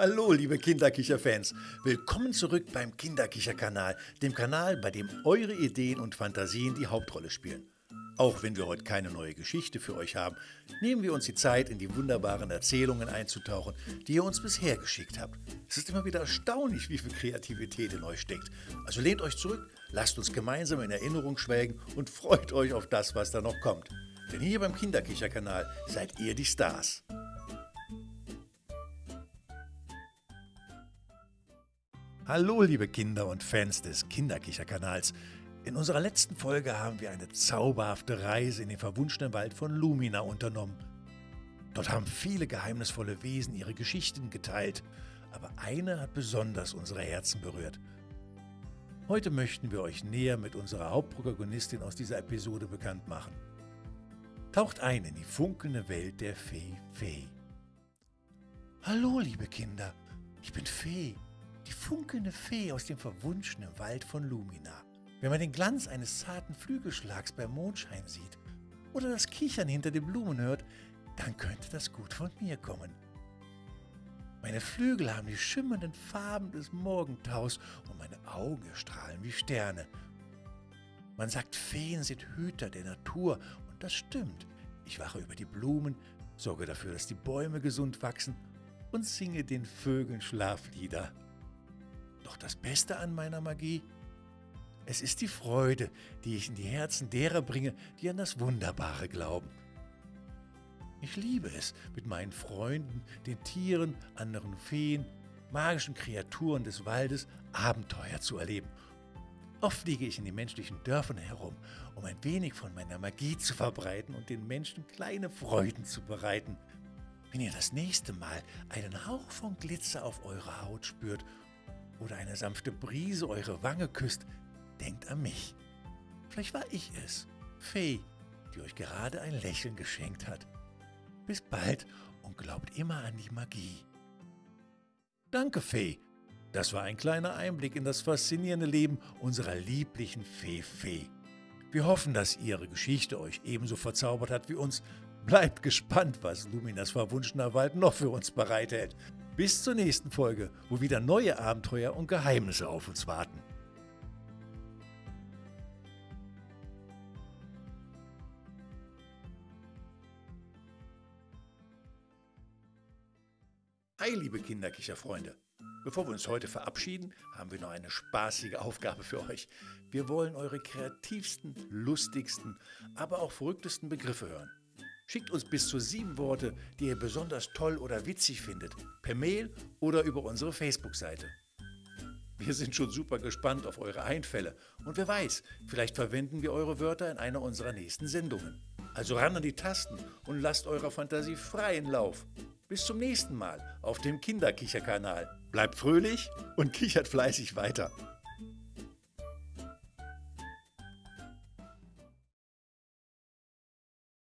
Hallo, liebe Kinderkicher-Fans. Willkommen zurück beim Kinderkicher-Kanal, dem Kanal, bei dem eure Ideen und Fantasien die Hauptrolle spielen. Auch wenn wir heute keine neue Geschichte für euch haben, nehmen wir uns die Zeit, in die wunderbaren Erzählungen einzutauchen, die ihr uns bisher geschickt habt. Es ist immer wieder erstaunlich, wie viel Kreativität in euch steckt. Also lehnt euch zurück, lasst uns gemeinsam in Erinnerung schwelgen und freut euch auf das, was da noch kommt. Denn hier beim Kinderkicher-Kanal seid ihr die Stars. Hallo, liebe Kinder und Fans des Kinderkicher-Kanals. In unserer letzten Folge haben wir eine zauberhafte Reise in den verwunschenen Wald von Lumina unternommen. Dort haben viele geheimnisvolle Wesen ihre Geschichten geteilt, aber eine hat besonders unsere Herzen berührt. Heute möchten wir euch näher mit unserer Hauptprotagonistin aus dieser Episode bekannt machen. Taucht ein in die funkelnde Welt der Fee Fee. Hallo, liebe Kinder, ich bin Fee funkelnde Fee aus dem verwunschenen Wald von Lumina. Wenn man den Glanz eines zarten Flügelschlags beim Mondschein sieht oder das Kichern hinter den Blumen hört, dann könnte das gut von mir kommen. Meine Flügel haben die schimmernden Farben des Morgentaus und meine Augen strahlen wie Sterne. Man sagt, Feen sind Hüter der Natur und das stimmt. Ich wache über die Blumen, sorge dafür, dass die Bäume gesund wachsen und singe den Vögeln Schlaflieder. Doch das Beste an meiner Magie? Es ist die Freude, die ich in die Herzen derer bringe, die an das Wunderbare glauben. Ich liebe es, mit meinen Freunden, den Tieren, anderen Feen, magischen Kreaturen des Waldes Abenteuer zu erleben. Oft fliege ich in den menschlichen Dörfern herum, um ein wenig von meiner Magie zu verbreiten und den Menschen kleine Freuden zu bereiten. Wenn ihr das nächste Mal einen Hauch von Glitzer auf eurer Haut spürt oder eine sanfte Brise eure Wange küsst, denkt an mich. Vielleicht war ich es, Fee, die euch gerade ein Lächeln geschenkt hat. Bis bald und glaubt immer an die Magie. Danke, Fee. Das war ein kleiner Einblick in das faszinierende Leben unserer lieblichen Fee Fee. Wir hoffen, dass Ihre Geschichte euch ebenso verzaubert hat wie uns. Bleibt gespannt, was Luminas verwunschener Wald noch für uns bereithält. Bis zur nächsten Folge, wo wieder neue Abenteuer und Geheimnisse auf uns warten. Hi, liebe Kinderkicherfreunde! Bevor wir uns heute verabschieden, haben wir noch eine spaßige Aufgabe für euch. Wir wollen eure kreativsten, lustigsten, aber auch verrücktesten Begriffe hören. Schickt uns bis zu sieben Worte, die ihr besonders toll oder witzig findet, per Mail oder über unsere Facebook-Seite. Wir sind schon super gespannt auf eure Einfälle und wer weiß, vielleicht verwenden wir eure Wörter in einer unserer nächsten Sendungen. Also ran an die Tasten und lasst eurer Fantasie freien Lauf. Bis zum nächsten Mal auf dem Kinderkicherkanal. Bleibt fröhlich und kichert fleißig weiter.